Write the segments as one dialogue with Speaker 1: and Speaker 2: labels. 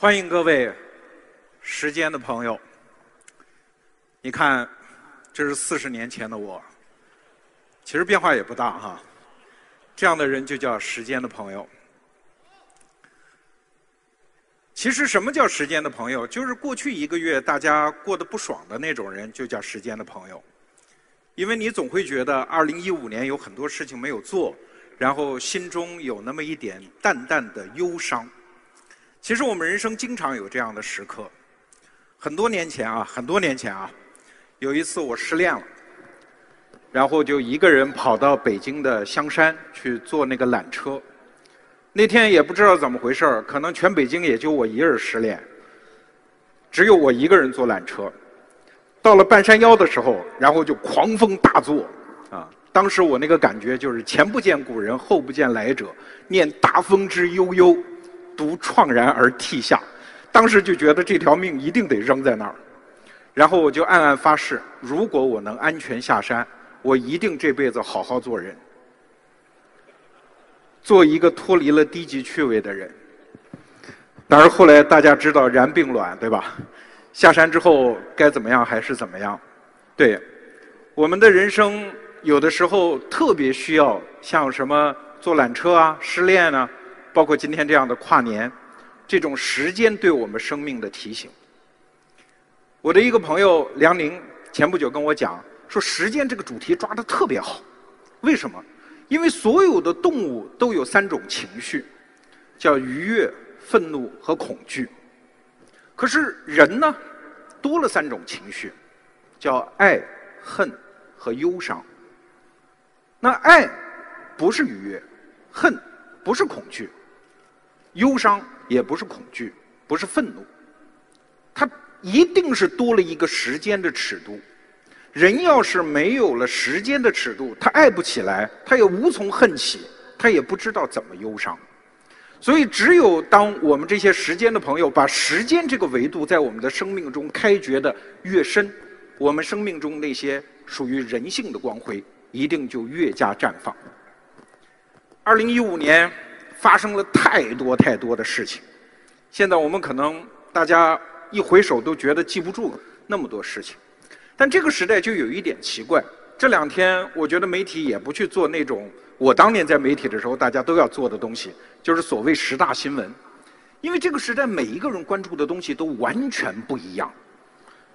Speaker 1: 欢迎各位时间的朋友。你看，这是四十年前的我，其实变化也不大哈。这样的人就叫时间的朋友。其实什么叫时间的朋友？就是过去一个月大家过得不爽的那种人，就叫时间的朋友。因为你总会觉得二零一五年有很多事情没有做，然后心中有那么一点淡淡的忧伤。其实我们人生经常有这样的时刻。很多年前啊，很多年前啊，有一次我失恋了，然后就一个人跑到北京的香山去坐那个缆车。那天也不知道怎么回事儿，可能全北京也就我一人失恋，只有我一个人坐缆车。到了半山腰的时候，然后就狂风大作，啊！当时我那个感觉就是前不见古人，后不见来者，念大风之悠悠。独怆然而涕下，当时就觉得这条命一定得扔在那儿，然后我就暗暗发誓，如果我能安全下山，我一定这辈子好好做人，做一个脱离了低级趣味的人。但是后来大家知道然并卵，对吧？下山之后该怎么样还是怎么样？对，我们的人生有的时候特别需要像什么坐缆车啊、失恋啊。包括今天这样的跨年，这种时间对我们生命的提醒。我的一个朋友梁宁前不久跟我讲，说时间这个主题抓得特别好。为什么？因为所有的动物都有三种情绪，叫愉悦、愤怒和恐惧。可是人呢，多了三种情绪，叫爱、恨和忧伤。那爱不是愉悦，恨不是恐惧。忧伤也不是恐惧，不是愤怒，它一定是多了一个时间的尺度。人要是没有了时间的尺度，他爱不起来，他也无从恨起，他也不知道怎么忧伤。所以，只有当我们这些时间的朋友把时间这个维度在我们的生命中开掘的越深，我们生命中那些属于人性的光辉一定就越加绽放。二零一五年。发生了太多太多的事情，现在我们可能大家一回首都觉得记不住那么多事情，但这个时代就有一点奇怪。这两天我觉得媒体也不去做那种我当年在媒体的时候大家都要做的东西，就是所谓十大新闻，因为这个时代每一个人关注的东西都完全不一样。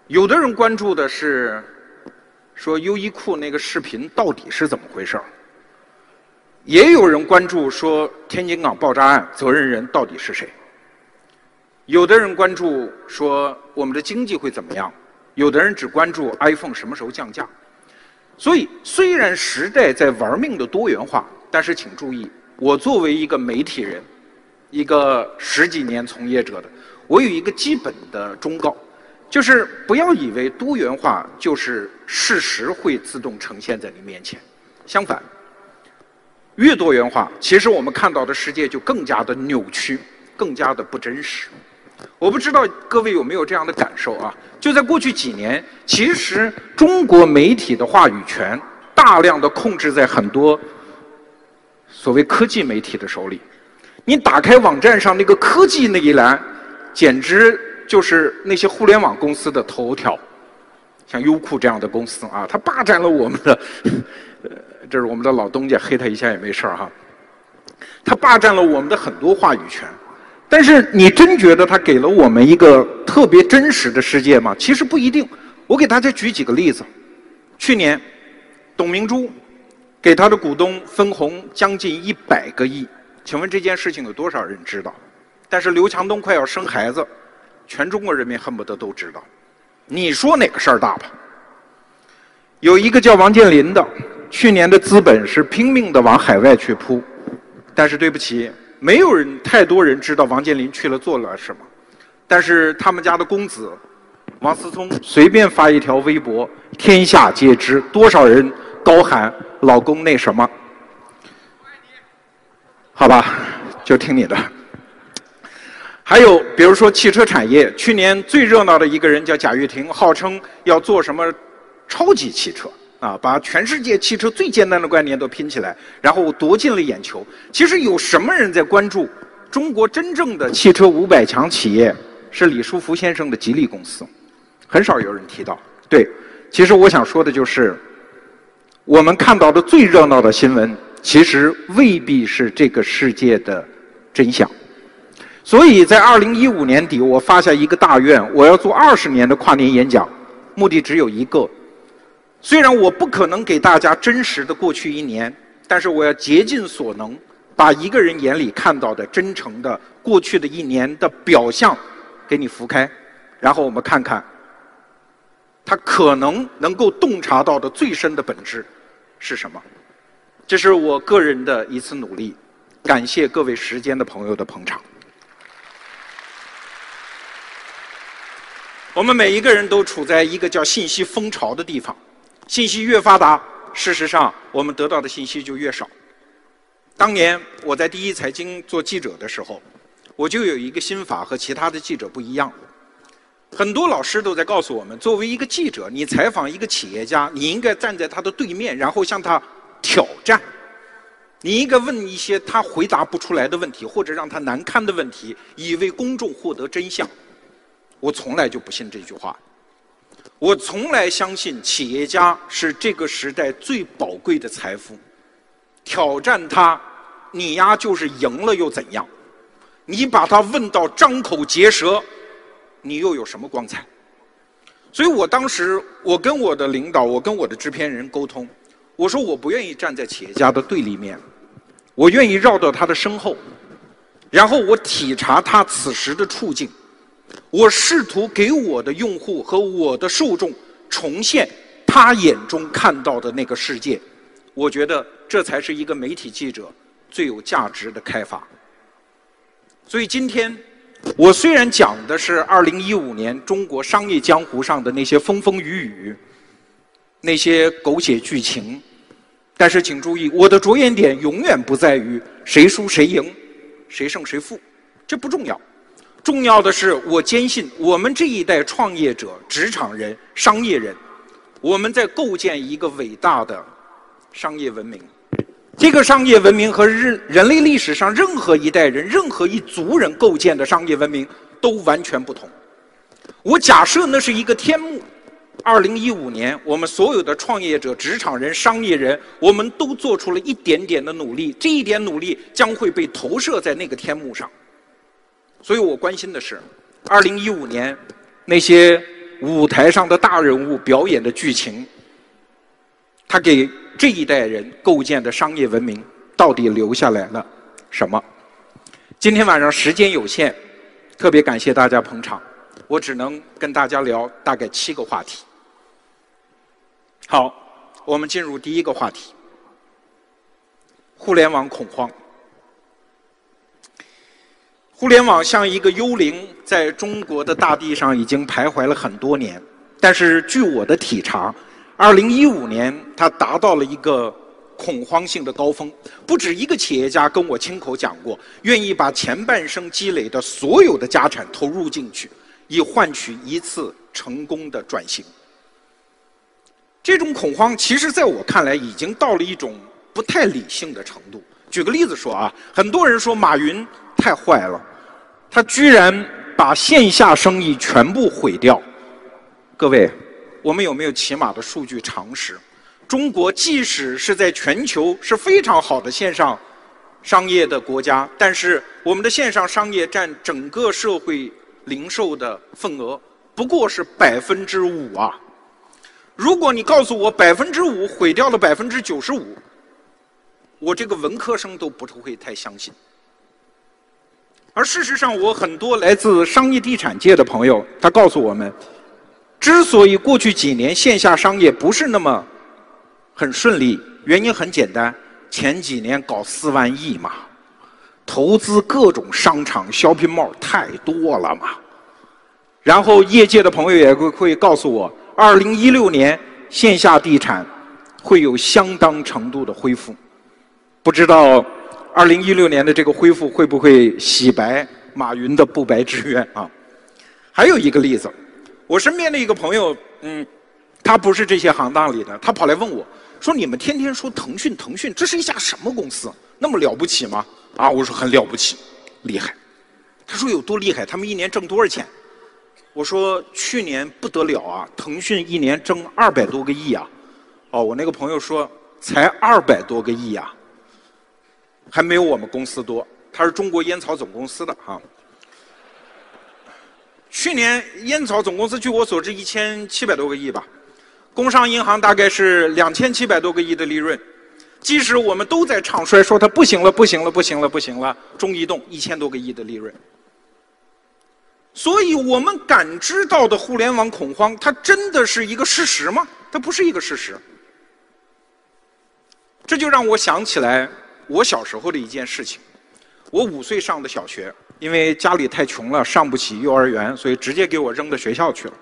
Speaker 1: 有的人关注的是说优衣库那个视频到底是怎么回事儿。也有人关注说天津港爆炸案责任人到底是谁？有的人关注说我们的经济会怎么样？有的人只关注 iPhone 什么时候降价。所以，虽然时代在玩命的多元化，但是请注意，我作为一个媒体人，一个十几年从业者的，我有一个基本的忠告，就是不要以为多元化就是事实会自动呈现在你面前，相反。越多元化，其实我们看到的世界就更加的扭曲，更加的不真实。我不知道各位有没有这样的感受啊？就在过去几年，其实中国媒体的话语权大量的控制在很多所谓科技媒体的手里。你打开网站上那个科技那一栏，简直就是那些互联网公司的头条，像优酷这样的公司啊，它霸占了我们的。这是我们的老东家，黑他一下也没事儿哈。他霸占了我们的很多话语权，但是你真觉得他给了我们一个特别真实的世界吗？其实不一定。我给大家举几个例子。去年，董明珠给他的股东分红将近一百个亿，请问这件事情有多少人知道？但是刘强东快要生孩子，全中国人民恨不得都知道。你说哪个事儿大吧？有一个叫王健林的。去年的资本是拼命的往海外去扑，但是对不起，没有人太多人知道王健林去了做了什么。但是他们家的公子王思聪随便发一条微博，天下皆知，多少人高喊“老公那什么”。好吧，就听你的。还有比如说汽车产业，去年最热闹的一个人叫贾跃亭，号称要做什么超级汽车。啊，把全世界汽车最简单的观念都拼起来，然后夺尽了眼球。其实有什么人在关注中国真正的汽车五百强企业是李书福先生的吉利公司，很少有人提到。对，其实我想说的就是，我们看到的最热闹的新闻，其实未必是这个世界的真相。所以在二零一五年底，我发下一个大愿，我要做二十年的跨年演讲，目的只有一个。虽然我不可能给大家真实的过去一年，但是我要竭尽所能。把一个人眼里看到的真诚的过去的一年的表象给你拂开，然后我们看看他可能能够洞察到的最深的本质是什么。这是我个人的一次努力，感谢各位时间的朋友的捧场。我们每一个人都处在一个叫信息风潮的地方，信息越发达，事实上我们得到的信息就越少。当年我在第一财经做记者的时候，我就有一个心法和其他的记者不一样。很多老师都在告诉我们，作为一个记者，你采访一个企业家，你应该站在他的对面，然后向他挑战。你应该问一些他回答不出来的问题，或者让他难堪的问题，以为公众获得真相。我从来就不信这句话。我从来相信企业家是这个时代最宝贵的财富。挑战他，你丫就是赢了又怎样？你把他问到张口结舌，你又有什么光彩？所以我当时，我跟我的领导，我跟我的制片人沟通，我说我不愿意站在企业家的对立面，我愿意绕到他的身后，然后我体察他此时的处境，我试图给我的用户和我的受众重现他眼中看到的那个世界。我觉得这才是一个媒体记者最有价值的开发。所以今天，我虽然讲的是2015年中国商业江湖上的那些风风雨雨、那些狗血剧情，但是请注意，我的着眼点永远不在于谁输谁赢、谁胜谁负，这不重要。重要的是，我坚信我们这一代创业者、职场人、商业人，我们在构建一个伟大的。商业文明，这个商业文明和人人类历史上任何一代人、任何一族人构建的商业文明都完全不同。我假设那是一个天幕。二零一五年，我们所有的创业者、职场人、商业人，我们都做出了一点点的努力，这一点努力将会被投射在那个天幕上。所以我关心的是，二零一五年那些舞台上的大人物表演的剧情，他给。这一代人构建的商业文明到底留下来了什么？今天晚上时间有限，特别感谢大家捧场，我只能跟大家聊大概七个话题。好，我们进入第一个话题：互联网恐慌。互联网像一个幽灵，在中国的大地上已经徘徊了很多年，但是据我的体察。二零一五年，它达到了一个恐慌性的高峰。不止一个企业家跟我亲口讲过，愿意把前半生积累的所有的家产投入进去，以换取一次成功的转型。这种恐慌，其实在我看来，已经到了一种不太理性的程度。举个例子说啊，很多人说马云太坏了，他居然把线下生意全部毁掉。各位。我们有没有起码的数据常识？中国即使是在全球是非常好的线上商业的国家，但是我们的线上商业占整个社会零售的份额不过是百分之五啊！如果你告诉我百分之五毁掉了百分之九十五，我这个文科生都不会太相信。而事实上，我很多来自商业地产界的朋友，他告诉我们。之所以过去几年线下商业不是那么很顺利，原因很简单，前几年搞四万亿嘛，投资各种商场、shopping mall 太多了嘛。然后业界的朋友也会会告诉我，二零一六年线下地产会有相当程度的恢复，不知道二零一六年的这个恢复会不会洗白马云的不白之冤啊？还有一个例子。我身边的一个朋友，嗯，他不是这些行当里的，他跑来问我，说：“你们天天说腾讯，腾讯，这是一家什么公司？那么了不起吗？”啊，我说很了不起，厉害。他说有多厉害？他们一年挣多少钱？我说去年不得了啊，腾讯一年挣二百多个亿啊。哦，我那个朋友说才二百多个亿啊，还没有我们公司多。他是中国烟草总公司的哈。去年烟草总公司据我所知一千七百多个亿吧，工商银行大概是两千七百多个亿的利润。即使我们都在唱衰，说它不行了，不行了，不行了，不行了，中移动一千多个亿的利润。所以我们感知到的互联网恐慌，它真的是一个事实吗？它不是一个事实。这就让我想起来我小时候的一件事情。我五岁上的小学，因为家里太穷了，上不起幼儿园，所以直接给我扔到学校去了。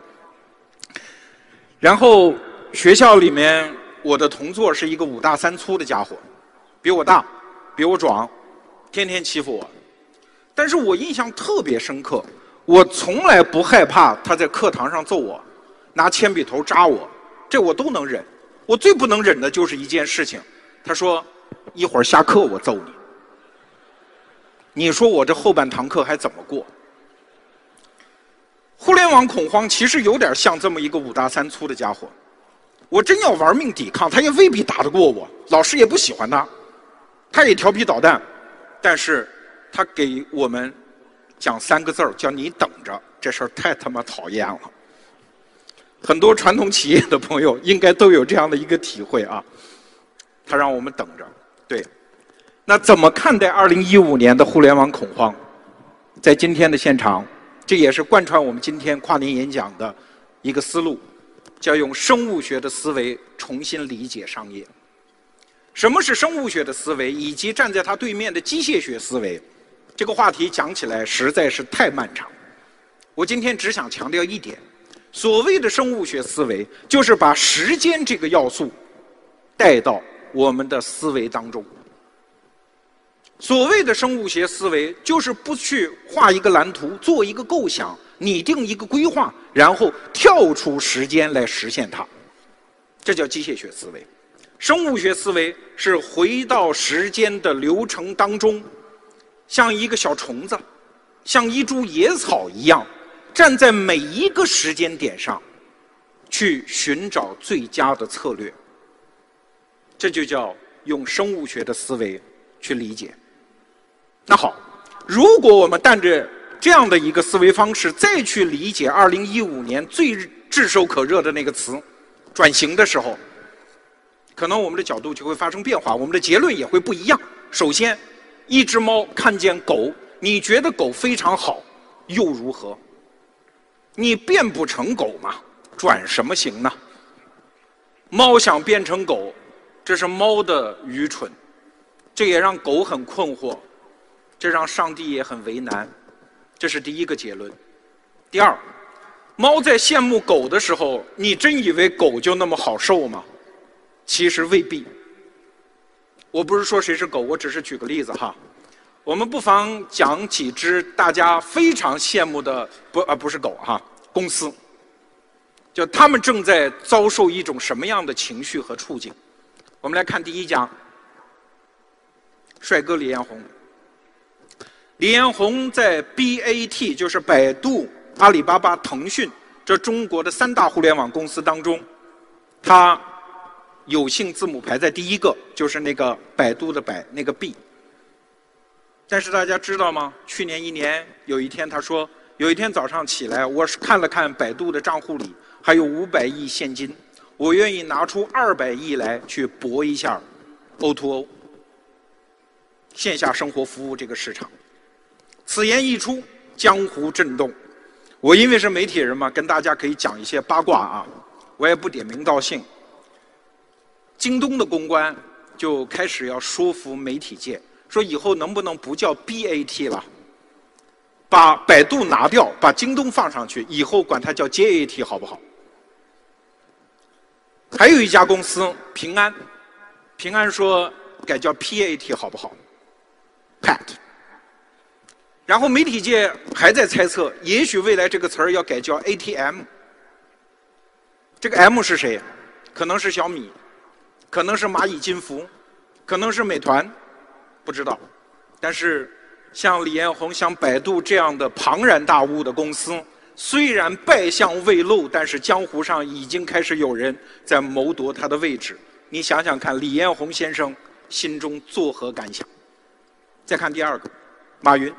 Speaker 1: 然后学校里面，我的同座是一个五大三粗的家伙，比我大，比我壮，天天欺负我。但是我印象特别深刻，我从来不害怕他在课堂上揍我，拿铅笔头扎我，这我都能忍。我最不能忍的就是一件事情，他说一会儿下课我揍你。你说我这后半堂课还怎么过？互联网恐慌其实有点像这么一个五大三粗的家伙。我真要玩命抵抗，他也未必打得过我。老师也不喜欢他，他也调皮捣蛋，但是他给我们讲三个字儿，叫你等着。这事儿太他妈讨厌了。很多传统企业的朋友应该都有这样的一个体会啊。他让我们等着，对。那怎么看待二零一五年的互联网恐慌？在今天的现场，这也是贯穿我们今天跨年演讲的一个思路，叫用生物学的思维重新理解商业。什么是生物学的思维，以及站在它对面的机械学思维？这个话题讲起来实在是太漫长。我今天只想强调一点：所谓的生物学思维，就是把时间这个要素带到我们的思维当中。所谓的生物学思维，就是不去画一个蓝图，做一个构想，拟定一个规划，然后跳出时间来实现它。这叫机械学思维。生物学思维是回到时间的流程当中，像一个小虫子，像一株野草一样，站在每一个时间点上，去寻找最佳的策略。这就叫用生物学的思维去理解。那好，如果我们带着这样的一个思维方式再去理解2015年最炙手可热的那个词“转型”的时候，可能我们的角度就会发生变化，我们的结论也会不一样。首先，一只猫看见狗，你觉得狗非常好，又如何？你变不成狗嘛，转什么型呢？猫想变成狗，这是猫的愚蠢，这也让狗很困惑。这让上帝也很为难，这是第一个结论。第二，猫在羡慕狗的时候，你真以为狗就那么好受吗？其实未必。我不是说谁是狗，我只是举个例子哈。我们不妨讲几只大家非常羡慕的不啊不是狗哈公司，就他们正在遭受一种什么样的情绪和处境？我们来看第一家，帅哥李彦宏。李彦宏在 BAT，就是百度、阿里巴巴、腾讯这中国的三大互联网公司当中，他有幸字母排在第一个，就是那个百度的百那个 B。但是大家知道吗？去年一年有一天他说，有一天早上起来，我是看了看百度的账户里还有五百亿现金，我愿意拿出二百亿来去搏一下 O2O 线下生活服务这个市场。此言一出，江湖震动。我因为是媒体人嘛，跟大家可以讲一些八卦啊。我也不点名道姓。京东的公关就开始要说服媒体界，说以后能不能不叫 BAT 了，把百度拿掉，把京东放上去，以后管它叫 JAT 好不好？还有一家公司平安，平安说改叫 PAT 好不好？Pat。然后媒体界还在猜测，也许未来这个词儿要改叫 ATM。这个 M 是谁？可能是小米，可能是蚂蚁金服，可能是美团，不知道。但是像李彦宏、像百度这样的庞然大物的公司，虽然败相未露，但是江湖上已经开始有人在谋夺他的位置。你想想看，李彦宏先生心中作何感想？再看第二个，马云。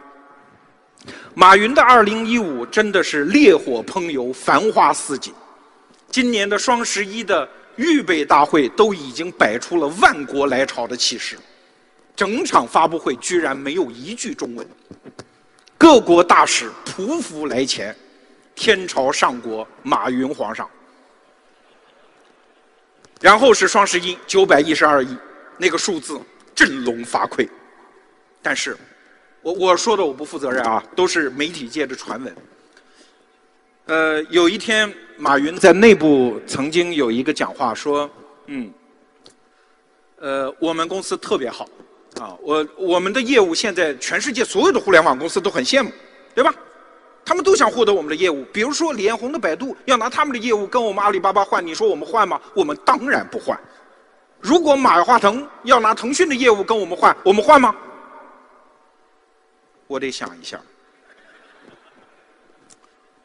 Speaker 1: 马云的二零一五真的是烈火烹油，繁花似锦。今年的双十一的预备大会都已经摆出了万国来朝的气势，整场发布会居然没有一句中文。各国大使匍匐来前，天朝上国马云皇上。然后是双十一九百一十二亿，那个数字振聋发聩。但是。我我说的我不负责任啊，都是媒体界的传闻。呃，有一天马云在内部曾经有一个讲话说，嗯，呃，我们公司特别好，啊，我我们的业务现在全世界所有的互联网公司都很羡慕，对吧？他们都想获得我们的业务，比如说李彦宏的百度要拿他们的业务跟我们阿里巴巴换，你说我们换吗？我们当然不换。如果马化腾要拿腾讯的业务跟我们换，我们换吗？我得想一下，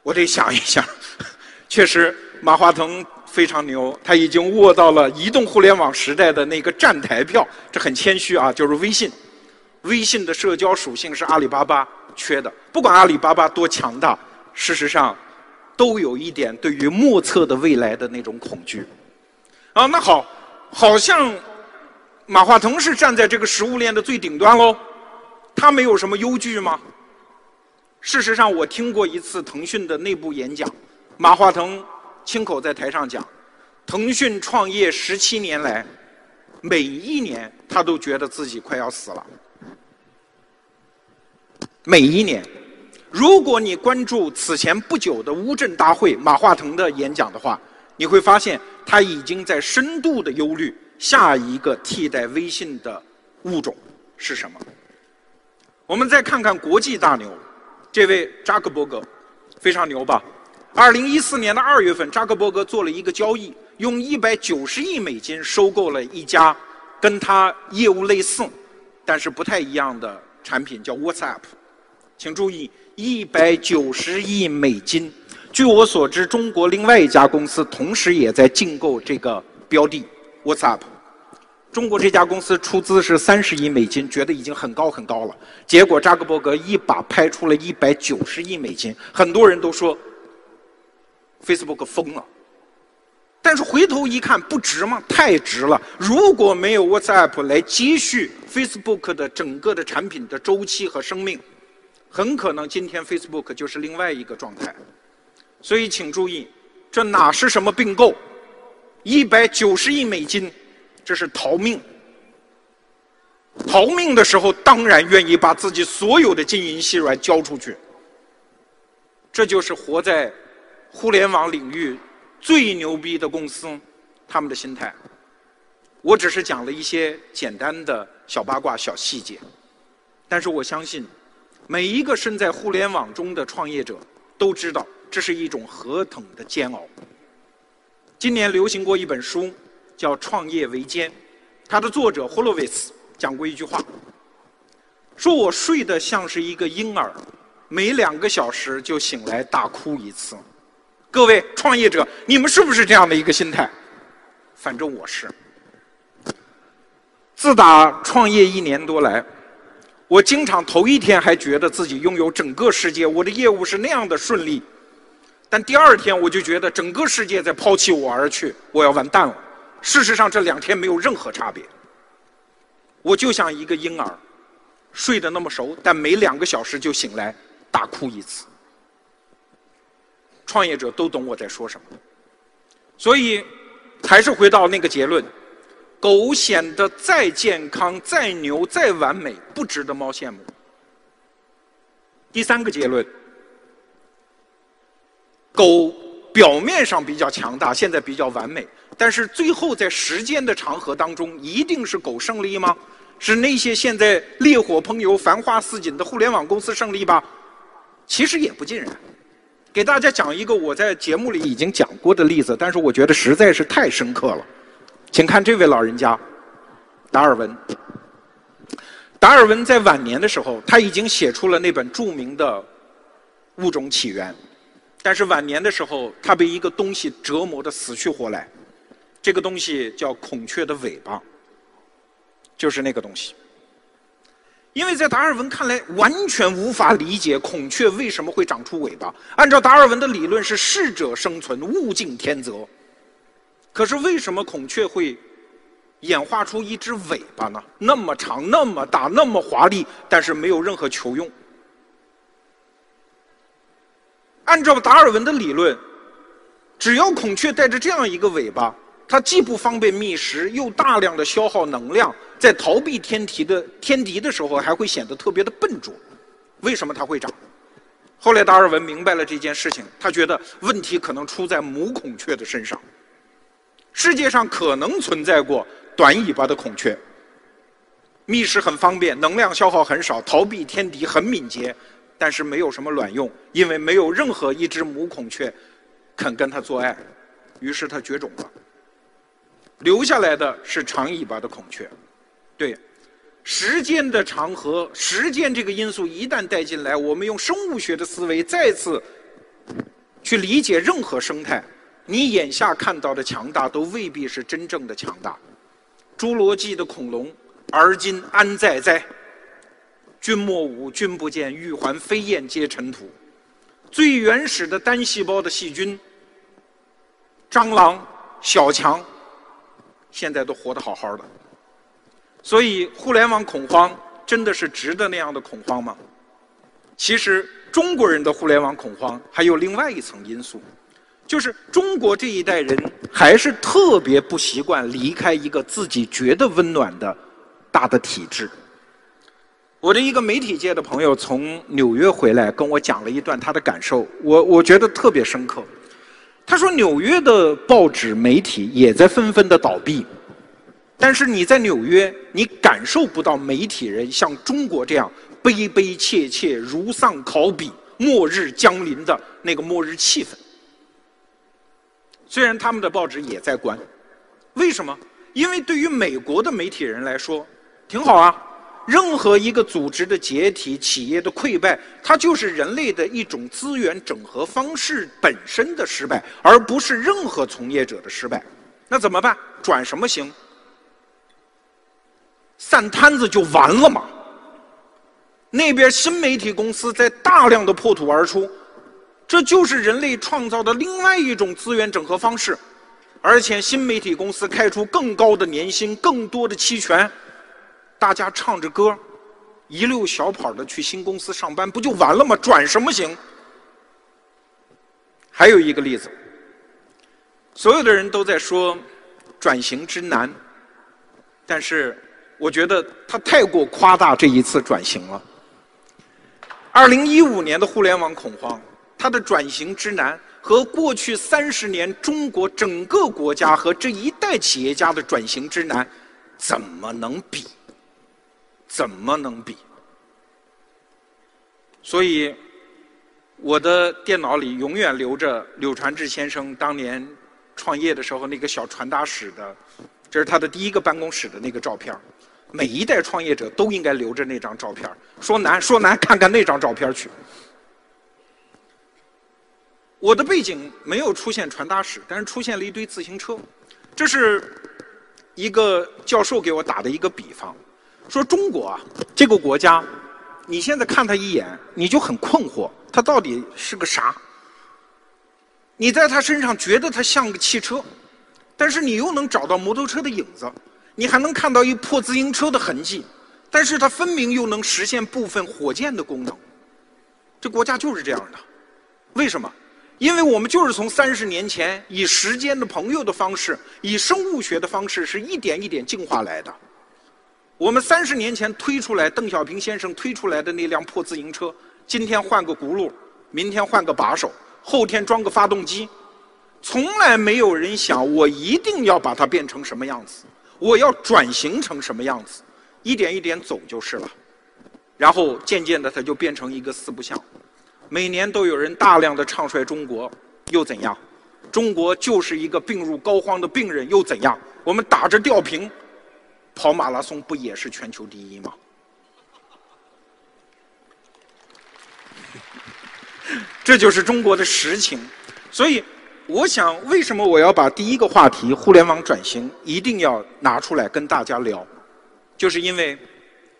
Speaker 1: 我得想一下。确实，马化腾非常牛，他已经握到了移动互联网时代的那个站台票。这很谦虚啊，就是微信。微信的社交属性是阿里巴巴缺的。不管阿里巴巴多强大，事实上都有一点对于莫测的未来的那种恐惧。啊，那好，好像马化腾是站在这个食物链的最顶端喽。他没有什么忧惧吗？事实上，我听过一次腾讯的内部演讲，马化腾亲口在台上讲，腾讯创业十七年来，每一年他都觉得自己快要死了。每一年，如果你关注此前不久的乌镇大会马化腾的演讲的话，你会发现他已经在深度的忧虑下一个替代微信的物种是什么。我们再看看国际大牛，这位扎克伯格非常牛吧？二零一四年的二月份，扎克伯格做了一个交易，用一百九十亿美金收购了一家跟他业务类似，但是不太一样的产品，叫 WhatsApp。请注意，一百九十亿美金。据我所知，中国另外一家公司同时也在竞购这个标的 WhatsApp。中国这家公司出资是三十亿美金，觉得已经很高很高了。结果扎克伯格一把拍出了一百九十亿美金，很多人都说 Facebook 疯了。但是回头一看，不值吗？太值了！如果没有 WhatsApp 来接续 Facebook 的整个的产品的周期和生命，很可能今天 Facebook 就是另外一个状态。所以请注意，这哪是什么并购？一百九十亿美金。这是逃命，逃命的时候当然愿意把自己所有的金银细软交出去。这就是活在互联网领域最牛逼的公司他们的心态。我只是讲了一些简单的小八卦、小细节，但是我相信每一个身在互联网中的创业者都知道这是一种何等的煎熬。今年流行过一本书。叫《创业维艰》，它的作者霍洛维茨讲过一句话，说我睡得像是一个婴儿，每两个小时就醒来大哭一次。各位创业者，你们是不是这样的一个心态？反正我是。自打创业一年多来，我经常头一天还觉得自己拥有整个世界，我的业务是那样的顺利，但第二天我就觉得整个世界在抛弃我而去，我要完蛋了。事实上，这两天没有任何差别。我就像一个婴儿，睡得那么熟，但每两个小时就醒来大哭一次。创业者都懂我在说什么，所以还是回到那个结论：狗显得再健康、再牛、再完美，不值得猫羡慕。第三个结论：狗表面上比较强大，现在比较完美。但是最后在时间的长河当中，一定是狗胜利吗？是那些现在烈火烹油、繁花似锦的互联网公司胜利吧？其实也不尽然。给大家讲一个我在节目里已经讲过的例子，但是我觉得实在是太深刻了。请看这位老人家，达尔文。达尔文在晚年的时候，他已经写出了那本著名的《物种起源》，但是晚年的时候，他被一个东西折磨的死去活来，这个东西叫孔雀的尾巴，就是那个东西。因为在达尔文看来，完全无法理解孔雀为什么会长出尾巴。按照达尔文的理论，是适者生存，物竞天择。可是为什么孔雀会？演化出一只尾巴呢？那么长、那么大、那么华丽，但是没有任何球用。按照达尔文的理论，只要孔雀带着这样一个尾巴，它既不方便觅食，又大量的消耗能量，在逃避天敌的天敌的时候，还会显得特别的笨拙。为什么它会长？后来达尔文明白了这件事情，他觉得问题可能出在母孔雀的身上。世界上可能存在过。短尾巴的孔雀，觅食很方便，能量消耗很少，逃避天敌很敏捷，但是没有什么卵用，因为没有任何一只母孔雀肯跟它做爱，于是它绝种了。留下来的是长尾巴的孔雀。对，时间的长河，时间这个因素一旦带进来，我们用生物学的思维再次去理解任何生态，你眼下看到的强大，都未必是真正的强大。侏罗纪的恐龙，而今安在哉？君莫舞，君不见，玉环飞燕皆尘土。最原始的单细胞的细菌，蟑螂、小强，现在都活得好好的。所以，互联网恐慌真的是值得那样的恐慌吗？其实，中国人的互联网恐慌还有另外一层因素。就是中国这一代人还是特别不习惯离开一个自己觉得温暖的大的体制。我的一个媒体界的朋友从纽约回来，跟我讲了一段他的感受，我我觉得特别深刻。他说纽约的报纸媒体也在纷纷的倒闭，但是你在纽约，你感受不到媒体人像中国这样悲悲切切、如丧考妣、末日将临的那个末日气氛。虽然他们的报纸也在关，为什么？因为对于美国的媒体人来说，挺好啊。任何一个组织的解体、企业的溃败，它就是人类的一种资源整合方式本身的失败，而不是任何从业者的失败。那怎么办？转什么型？散摊子就完了吗？那边新媒体公司在大量的破土而出。这就是人类创造的另外一种资源整合方式，而且新媒体公司开出更高的年薪、更多的期权，大家唱着歌，一溜小跑的去新公司上班，不就完了吗？转什么型？还有一个例子，所有的人都在说转型之难，但是我觉得他太过夸大这一次转型了。二零一五年的互联网恐慌。它的转型之难和过去三十年中国整个国家和这一代企业家的转型之难，怎么能比？怎么能比？所以，我的电脑里永远留着柳传志先生当年创业的时候那个小传达室的，这是他的第一个办公室的那个照片每一代创业者都应该留着那张照片说难说难，看看那张照片去。我的背景没有出现传达室，但是出现了一堆自行车。这是一个教授给我打的一个比方，说中国啊这个国家，你现在看他一眼，你就很困惑，他到底是个啥？你在他身上觉得他像个汽车，但是你又能找到摩托车的影子，你还能看到一破自行车的痕迹，但是它分明又能实现部分火箭的功能。这国家就是这样的，为什么？因为我们就是从三十年前以时间的朋友的方式，以生物学的方式，是一点一点进化来的。我们三十年前推出来，邓小平先生推出来的那辆破自行车，今天换个轱辘，明天换个把手，后天装个发动机，从来没有人想我一定要把它变成什么样子，我要转型成什么样子，一点一点走就是了。然后渐渐的，它就变成一个四不像。每年都有人大量的唱衰中国又怎样？中国就是一个病入膏肓的病人又怎样？我们打着吊瓶跑马拉松不也是全球第一吗？这就是中国的实情。所以我想为什么我要把第一个话题互联网转型一定要拿出来跟大家聊？就是因为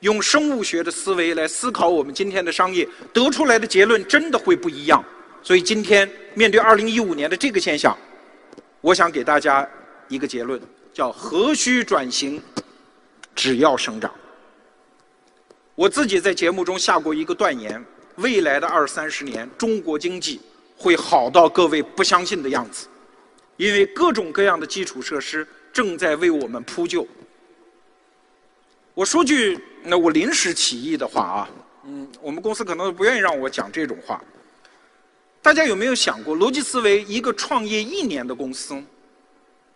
Speaker 1: 用生物学的思维来思考我们今天的商业，得出来的结论真的会不一样。所以，今天面对二零一五年的这个现象，我想给大家一个结论：叫何须转型，只要生长。我自己在节目中下过一个断言：未来的二三十年，中国经济会好到各位不相信的样子，因为各种各样的基础设施正在为我们铺就。我说句那我临时起意的话啊，嗯，我们公司可能不愿意让我讲这种话。大家有没有想过，逻辑思维一个创业一年的公司，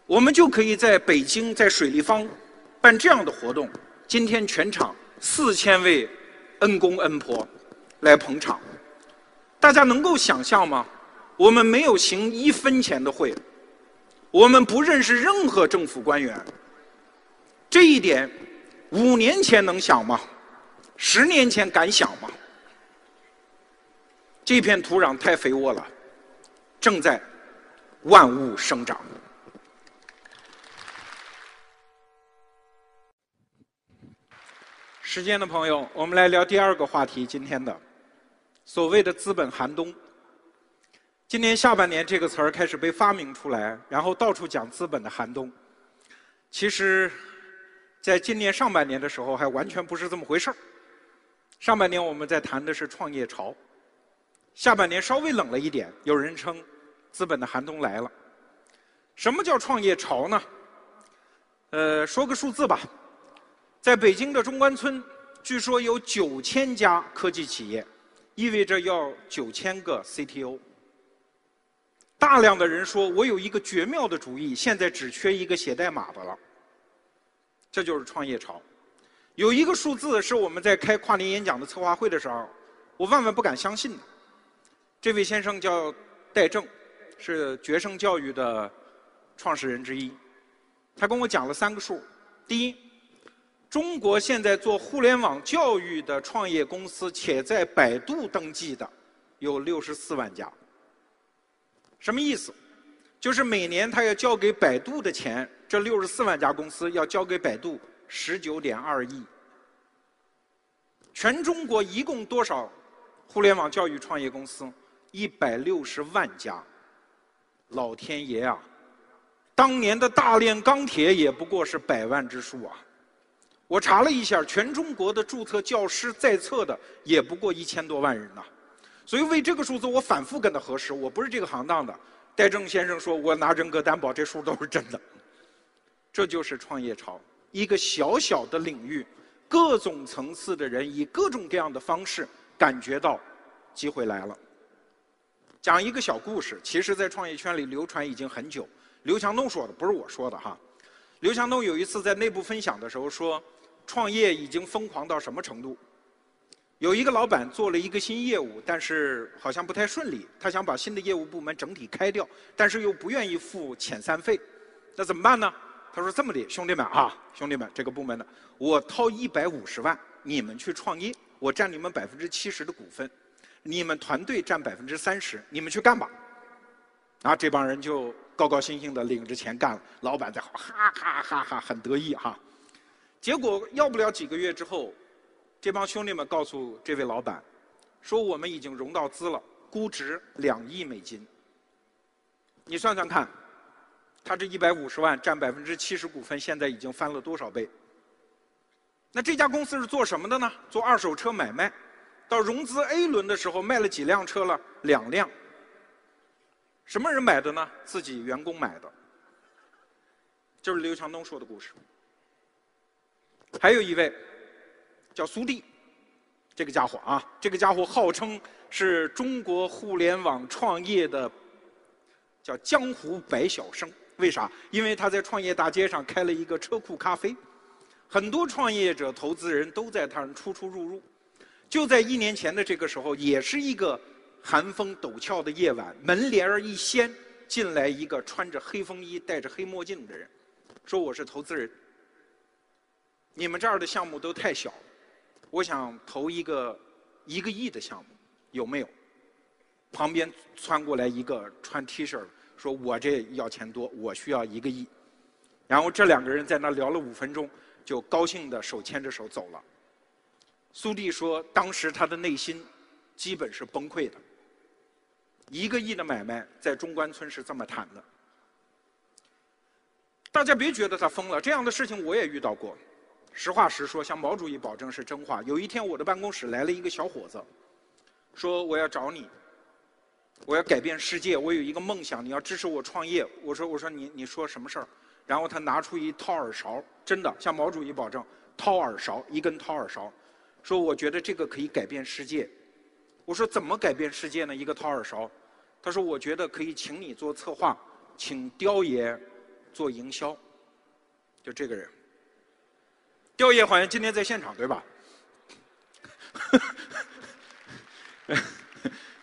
Speaker 1: 我们就可以在北京在水立方办这样的活动，今天全场四千位恩公恩婆来捧场，大家能够想象吗？我们没有行一分钱的会，我们不认识任何政府官员，这一点。五年前能想吗？十年前敢想吗？这片土壤太肥沃了，正在万物生长。时间的朋友，我们来聊第二个话题。今天的所谓的资本寒冬，今年下半年这个词儿开始被发明出来，然后到处讲资本的寒冬。其实。在今年上半年的时候，还完全不是这么回事儿。上半年我们在谈的是创业潮，下半年稍微冷了一点，有人称资本的寒冬来了。什么叫创业潮呢？呃，说个数字吧，在北京的中关村，据说有九千家科技企业，意味着要九千个 CTO。大量的人说，我有一个绝妙的主意，现在只缺一个写代码的了。这就是创业潮。有一个数字是我们在开跨年演讲的策划会的时候，我万万不敢相信的。这位先生叫戴正，是决胜教育的创始人之一。他跟我讲了三个数：第一，中国现在做互联网教育的创业公司且在百度登记的有六十四万家。什么意思？就是每年他要交给百度的钱。这六十四万家公司要交给百度十九点二亿。全中国一共多少互联网教育创业公司？一百六十万家。老天爷啊！当年的大炼钢铁也不过是百万之数啊！我查了一下，全中国的注册教师在册的也不过一千多万人呐。所以为这个数字，我反复跟他核实，我不是这个行当的。戴正先生说，我拿人格担保，这数都是真的。这就是创业潮，一个小小的领域，各种层次的人以各种各样的方式感觉到机会来了。讲一个小故事，其实在创业圈里流传已经很久。刘强东说的，不是我说的哈。刘强东有一次在内部分享的时候说，创业已经疯狂到什么程度？有一个老板做了一个新业务，但是好像不太顺利，他想把新的业务部门整体开掉，但是又不愿意付遣散费，那怎么办呢？他说：“这么的，兄弟们啊，兄弟们，这个部门的，我掏一百五十万，你们去创业，我占你们百分之七十的股份，你们团队占百分之三十，你们去干吧。”啊，这帮人就高高兴兴的领着钱干了，老板在哈哈哈哈很得意哈。结果要不了几个月之后，这帮兄弟们告诉这位老板，说我们已经融到资了，估值两亿美金。你算算看。他这一百五十万占百分之七十股份，现在已经翻了多少倍？那这家公司是做什么的呢？做二手车买卖。到融资 A 轮的时候，卖了几辆车了？两辆。什么人买的呢？自己员工买的。就是刘强东说的故事。还有一位叫苏弟，这个家伙啊，这个家伙号称是中国互联网创业的叫江湖百晓生。为啥？因为他在创业大街上开了一个车库咖啡，很多创业者、投资人都在他那出出入入。就在一年前的这个时候，也是一个寒风陡峭的夜晚，门帘儿一掀，进来一个穿着黑风衣、戴着黑墨镜的人，说：“我是投资人，你们这儿的项目都太小，我想投一个一个亿的项目，有没有？”旁边窜过来一个穿 T 恤说：“我这要钱多，我需要一个亿。”然后这两个人在那聊了五分钟，就高兴的手牵着手走了。苏弟说，当时他的内心基本是崩溃的。一个亿的买卖在中关村是这么谈的。大家别觉得他疯了，这样的事情我也遇到过。实话实说，向毛主席保证是真话。有一天，我的办公室来了一个小伙子，说我要找你，我要改变世界，我有一个梦想，你要支持我创业。我说我说你你说什么事儿？然后他拿出一掏耳勺，真的向毛主席保证，掏耳勺一根掏耳勺，说我觉得这个可以改变世界。我说怎么改变世界呢？一个掏耳勺。他说我觉得可以请你做策划，请刁爷。做营销，就这个人，刁爷好像今天在现场对吧？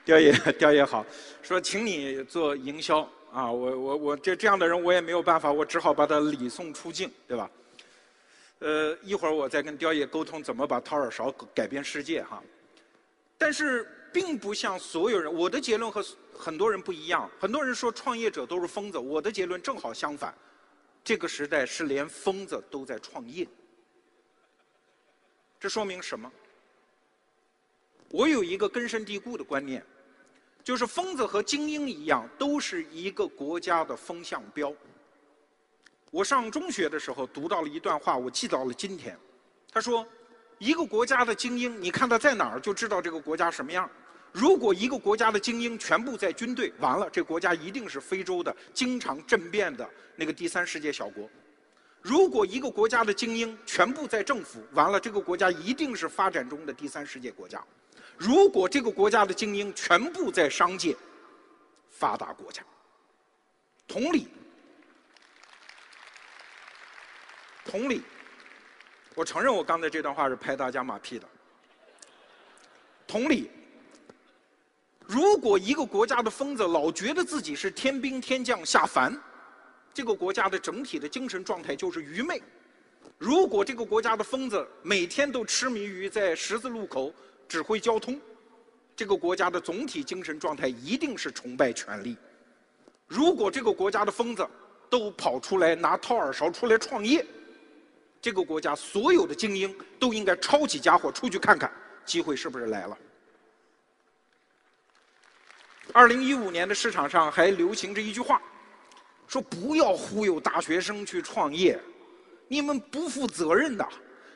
Speaker 1: 刁爷，刁爷好，说请你做营销啊，我我我这这样的人我也没有办法，我只好把他礼送出境，对吧？呃，一会儿我再跟刁爷沟通怎么把掏耳勺改变世界哈。但是并不像所有人，我的结论和。很多人不一样，很多人说创业者都是疯子。我的结论正好相反，这个时代是连疯子都在创业。这说明什么？我有一个根深蒂固的观念，就是疯子和精英一样，都是一个国家的风向标。我上中学的时候读到了一段话，我记到了今天。他说：“一个国家的精英，你看他在哪儿，就知道这个国家什么样。”如果一个国家的精英全部在军队，完了，这国家一定是非洲的经常政变的那个第三世界小国；如果一个国家的精英全部在政府，完了，这个国家一定是发展中的第三世界国家；如果这个国家的精英全部在商界，发达国家。同理，同理，我承认我刚才这段话是拍大家马屁的。同理。如果一个国家的疯子老觉得自己是天兵天将下凡，这个国家的整体的精神状态就是愚昧。如果这个国家的疯子每天都痴迷于在十字路口指挥交通，这个国家的总体精神状态一定是崇拜权力。如果这个国家的疯子都跑出来拿掏耳勺出来创业，这个国家所有的精英都应该抄起家伙出去看看，机会是不是来了？二零一五年的市场上还流行着一句话，说不要忽悠大学生去创业，你们不负责任的。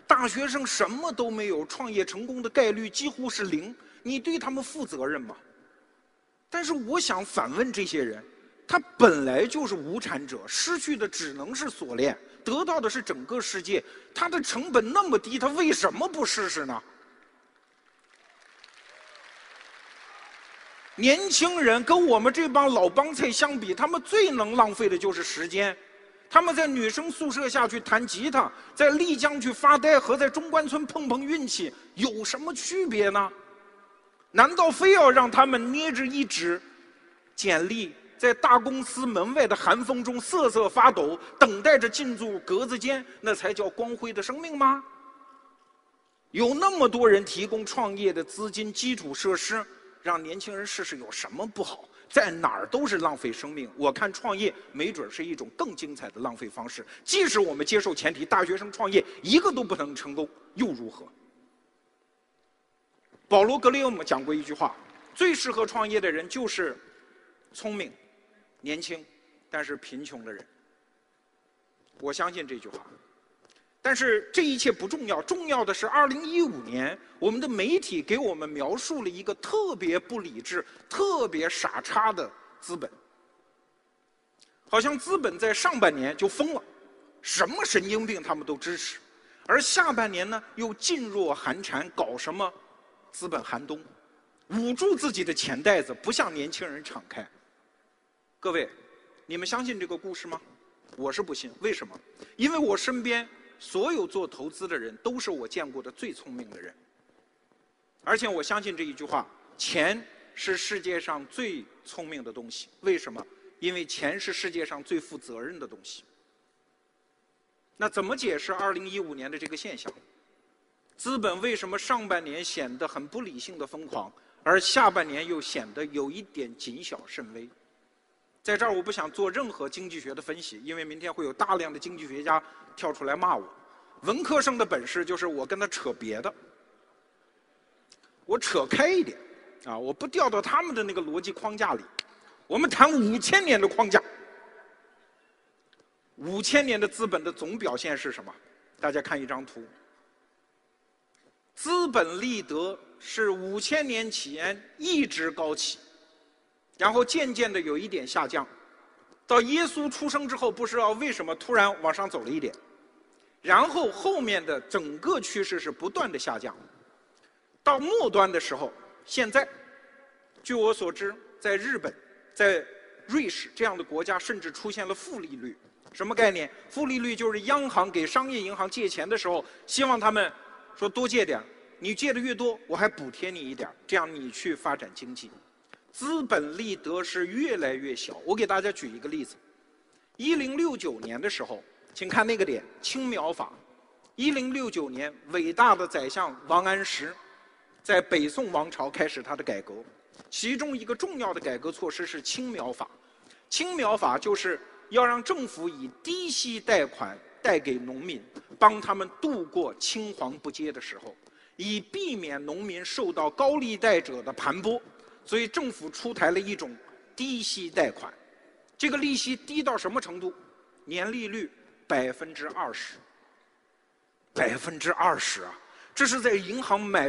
Speaker 1: 大学生什么都没有，创业成功的概率几乎是零，你对他们负责任吗？但是我想反问这些人，他本来就是无产者，失去的只能是锁链，得到的是整个世界，他的成本那么低，他为什么不试试呢？年轻人跟我们这帮老帮菜相比，他们最能浪费的就是时间。他们在女生宿舍下去弹吉他，在丽江去发呆，和在中关村碰碰运气有什么区别呢？难道非要让他们捏着一纸简历，在大公司门外的寒风中瑟瑟发抖，等待着进入格子间，那才叫光辉的生命吗？有那么多人提供创业的资金、基础设施。让年轻人试试有什么不好？在哪儿都是浪费生命。我看创业没准是一种更精彩的浪费方式。即使我们接受前提，大学生创业一个都不能成功，又如何？保罗·格雷厄姆讲过一句话：最适合创业的人就是聪明、年轻，但是贫穷的人。我相信这句话。但是这一切不重要，重要的是，二零一五年，我们的媒体给我们描述了一个特别不理智、特别傻叉的资本，好像资本在上半年就疯了，什么神经病他们都支持，而下半年呢，又噤若寒蝉，搞什么资本寒冬，捂住自己的钱袋子，不向年轻人敞开。各位，你们相信这个故事吗？我是不信，为什么？因为我身边。所有做投资的人都是我见过的最聪明的人，而且我相信这一句话：钱是世界上最聪明的东西。为什么？因为钱是世界上最负责任的东西。那怎么解释二零一五年的这个现象？资本为什么上半年显得很不理性的疯狂，而下半年又显得有一点谨小慎微。在这儿，我不想做任何经济学的分析，因为明天会有大量的经济学家跳出来骂我。文科生的本事就是我跟他扯别的，我扯开一点，啊，我不掉到他们的那个逻辑框架里。我们谈五千年的框架，五千年的资本的总表现是什么？大家看一张图，资本利得是五千年前一直高起。然后渐渐的有一点下降，到耶稣出生之后，不知道为什么突然往上走了一点，然后后面的整个趋势是不断的下降，到末端的时候，现在，据我所知，在日本、在瑞士这样的国家，甚至出现了负利率。什么概念？负利率就是央行给商业银行借钱的时候，希望他们说多借点你借的越多，我还补贴你一点这样你去发展经济。资本利得是越来越小。我给大家举一个例子：一零六九年的时候，请看那个点，青苗法。一零六九年，伟大的宰相王安石在北宋王朝开始他的改革，其中一个重要的改革措施是青苗法。青苗法就是要让政府以低息贷款贷给农民，帮他们度过青黄不接的时候，以避免农民受到高利贷者的盘剥。所以政府出台了一种低息贷款，这个利息低到什么程度？年利率百分之二十，百分之二十啊！这是在银行买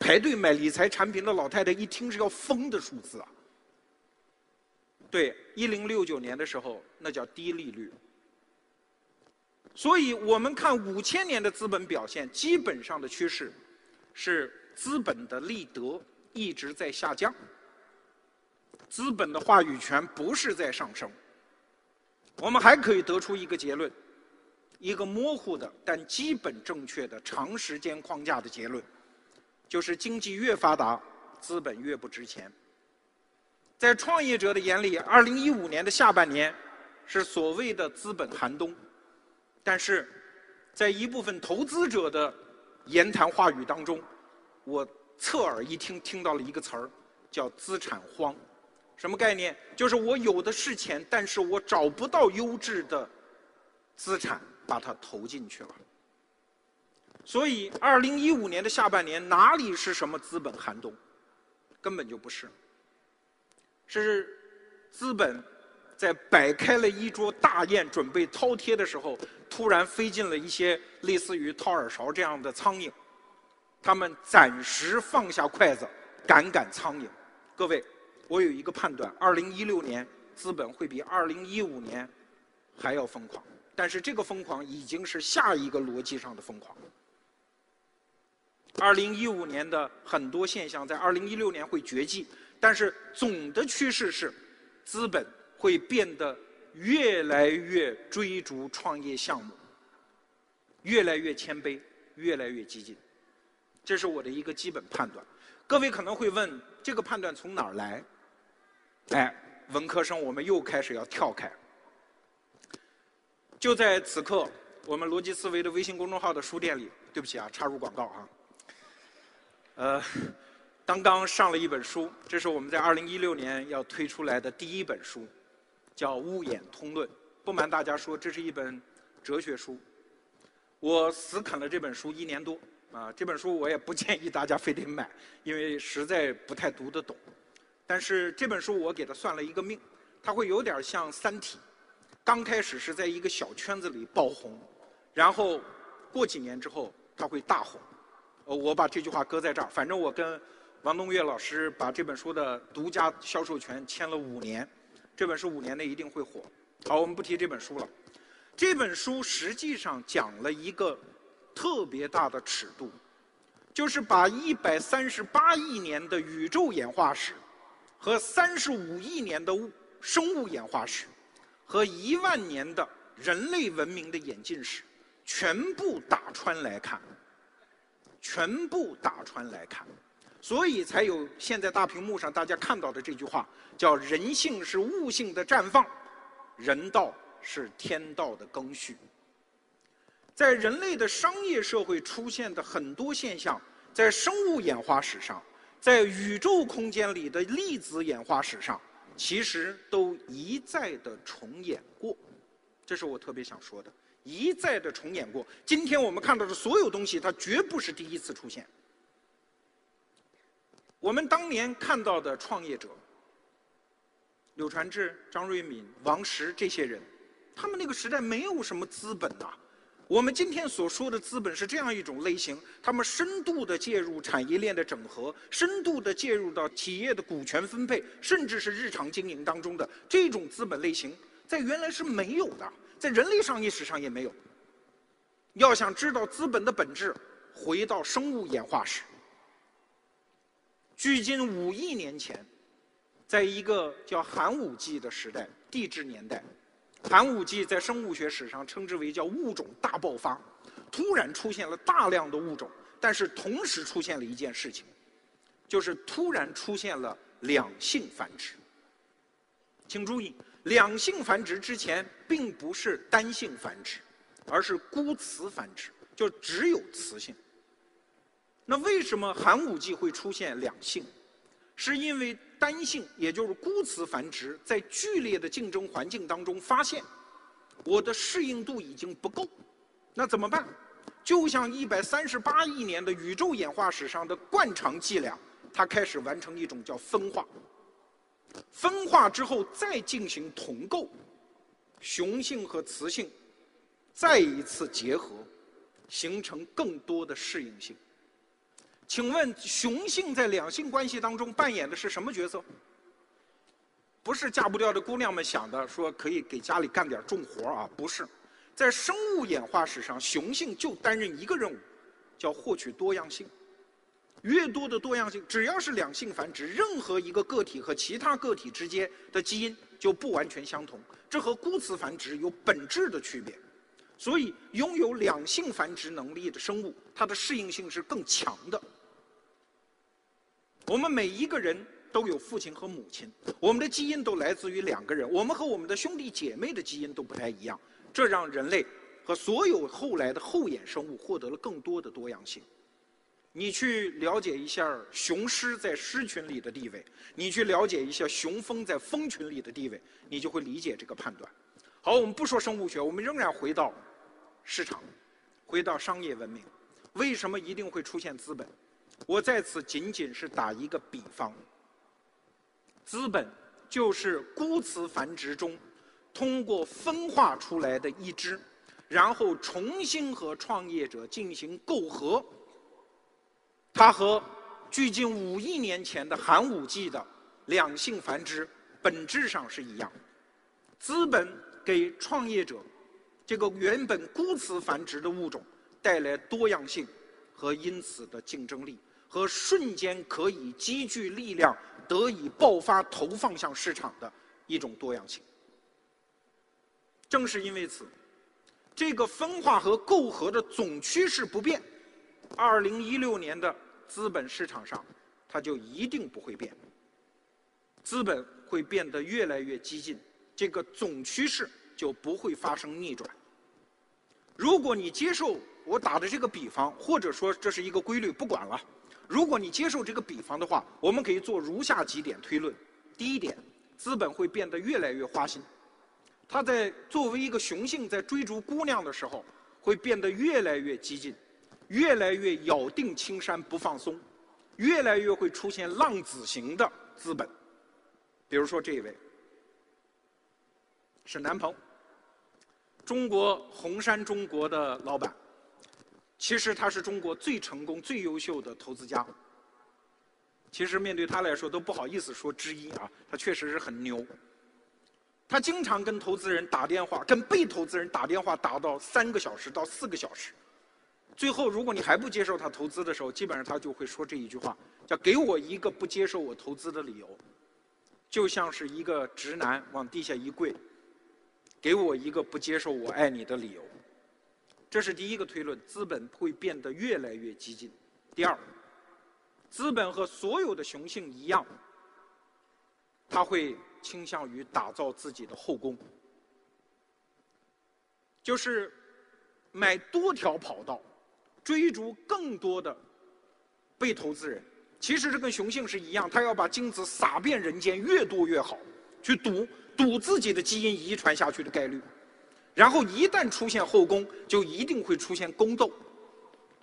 Speaker 1: 排队买理财产品的老太太一听是要疯的数字啊！对，一零六九年的时候那叫低利率。所以我们看五千年的资本表现，基本上的趋势是资本的利得。一直在下降，资本的话语权不是在上升。我们还可以得出一个结论，一个模糊的但基本正确的长时间框架的结论，就是经济越发达，资本越不值钱。在创业者的眼里，二零一五年的下半年是所谓的资本寒冬，但是在一部分投资者的言谈话语当中，我。侧耳一听，听到了一个词儿，叫“资产荒”。什么概念？就是我有的是钱，但是我找不到优质的资产，把它投进去了。所以，二零一五年的下半年哪里是什么资本寒冬？根本就不是。是资本在摆开了一桌大宴，准备饕餮的时候，突然飞进了一些类似于掏耳勺这样的苍蝇。他们暂时放下筷子，赶赶苍蝇。各位，我有一个判断：二零一六年资本会比二零一五年还要疯狂。但是这个疯狂已经是下一个逻辑上的疯狂。二零一五年的很多现象在二零一六年会绝迹，但是总的趋势是，资本会变得越来越追逐创业项目，越来越谦卑，越来越激进。这是我的一个基本判断。各位可能会问，这个判断从哪儿来？哎，文科生，我们又开始要跳开。就在此刻，我们逻辑思维的微信公众号的书店里，对不起啊，插入广告啊。呃，刚刚上了一本书，这是我们在二零一六年要推出来的第一本书，叫《物演通论》。不瞒大家说，这是一本哲学书。我死啃了这本书一年多。啊，这本书我也不建议大家非得买，因为实在不太读得懂。但是这本书我给它算了一个命，它会有点像《三体》，刚开始是在一个小圈子里爆红，然后过几年之后它会大红。呃，我把这句话搁在这儿，反正我跟王东岳老师把这本书的独家销售权签了五年，这本书五年内一定会火。好，我们不提这本书了。这本书实际上讲了一个。特别大的尺度，就是把一百三十八亿年的宇宙演化史，和三十五亿年的物生物演化史，和一万年的人类文明的演进史，全部打穿来看，全部打穿来看，所以才有现在大屏幕上大家看到的这句话，叫“人性是物性的绽放，人道是天道的更续”。在人类的商业社会出现的很多现象，在生物演化史上在宇宙空间里的粒子演化史上，其实都一再的重演过。这是我特别想说的，一再的重演过。今天我们看到的所有东西，它绝不是第一次出现。我们当年看到的创业者，柳传志、张瑞敏、王石这些人，他们那个时代没有什么资本呐。我们今天所说的资本是这样一种类型，他们深度的介入产业链的整合，深度的介入到企业的股权分配，甚至是日常经营当中的这种资本类型。在原来是没有的，在人类商业史上也没有。要想知道资本的本质，回到生物演化史。距今五亿年前，在一个叫寒武纪的时代，地质年代，寒武纪在生物学史上称之为叫物种大爆发，突然出现了大量的物种，但是同时出现了一件事情，就是突然出现了两性繁殖。请注意。两性繁殖之前并不是单性繁殖，而是孤雌繁殖，就只有雌性。那为什么寒武纪会出现两性？是因为单性，也就是孤雌繁殖，在剧烈的竞争环境当中发现，我的适应度已经不够，那怎么办？就像一百三十八亿年的宇宙演化史上的惯常伎俩，它开始完成一种叫分化。分化之后再进行同构，雄性和雌性再一次结合，形成更多的适应性。请问雄性在两性关系当中扮演的是什么角色？不是嫁不掉的姑娘们想的，说可以给家里干点重活啊？不是，在生物演化史上，雄性就担任一个任务，叫获取多样性。越多的多样性，只要是两性繁殖，任何一个个体和其他个体之间的基因就不完全相同，这和孤雌繁殖有本质的区别。所以，拥有两性繁殖能力的生物，它的适应性是更强的。我们每一个人都有父亲和母亲，我们的基因都来自于两个人，我们和我们的兄弟姐妹的基因都不太一样，这让人类和所有后来的后衍生物获得了更多的多样性。你去了解一下雄狮在狮群里的地位，你去了解一下雄蜂在蜂群里的地位，你就会理解这个判断。好，我们不说生物学，我们仍然回到市场，回到商业文明。为什么一定会出现资本？我在此仅仅是打一个比方。资本就是孤雌繁殖中通过分化出来的一只，然后重新和创业者进行媾和。它和距今五亿年前的寒武纪的两性繁殖本质上是一样。资本给创业者这个原本孤雌繁殖的物种带来多样性和因此的竞争力，和瞬间可以积聚力量得以爆发投放向市场的一种多样性。正是因为此，这个分化和媾和的总趋势不变。二零一六年的。资本市场上，它就一定不会变。资本会变得越来越激进，这个总趋势就不会发生逆转。如果你接受我打的这个比方，或者说这是一个规律，不管了。如果你接受这个比方的话，我们可以做如下几点推论：第一点，资本会变得越来越花心。它在作为一个雄性在追逐姑娘的时候，会变得越来越激进。越来越咬定青山不放松，越来越会出现浪子型的资本。比如说这一位，沈南鹏，中国红杉中国的老板，其实他是中国最成功、最优秀的投资家。其实面对他来说都不好意思说之一啊，他确实是很牛。他经常跟投资人打电话，跟被投资人打电话打到三个小时到四个小时。最后，如果你还不接受他投资的时候，基本上他就会说这一句话，叫“给我一个不接受我投资的理由”，就像是一个直男往地下一跪，“给我一个不接受我爱你的理由”。这是第一个推论，资本会变得越来越激进。第二，资本和所有的雄性一样，他会倾向于打造自己的后宫，就是买多条跑道。追逐更多的被投资人，其实这跟雄性是一样，它要把精子撒遍人间，越多越好，去赌赌自己的基因遗传下去的概率。然后一旦出现后宫，就一定会出现宫斗。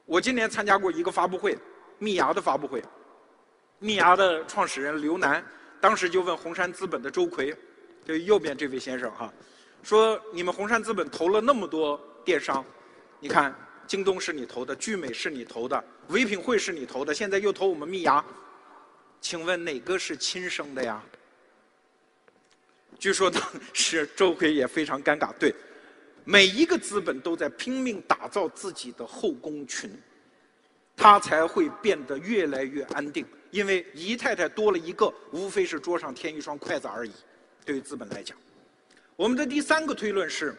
Speaker 1: 我今年参加过一个发布会，蜜芽的发布会，蜜芽的创始人刘楠，当时就问红杉资本的周奎，就右边这位先生哈，说你们红杉资本投了那么多电商，你看京东是你投的，聚美是你投的，唯品会是你投的，现在又投我们蜜芽，请问哪个是亲生的呀？据说当时周奎也非常尴尬，对。每一个资本都在拼命打造自己的后宫群，它才会变得越来越安定。因为姨太太多了一个，无非是桌上添一双筷子而已。对于资本来讲，我们的第三个推论是。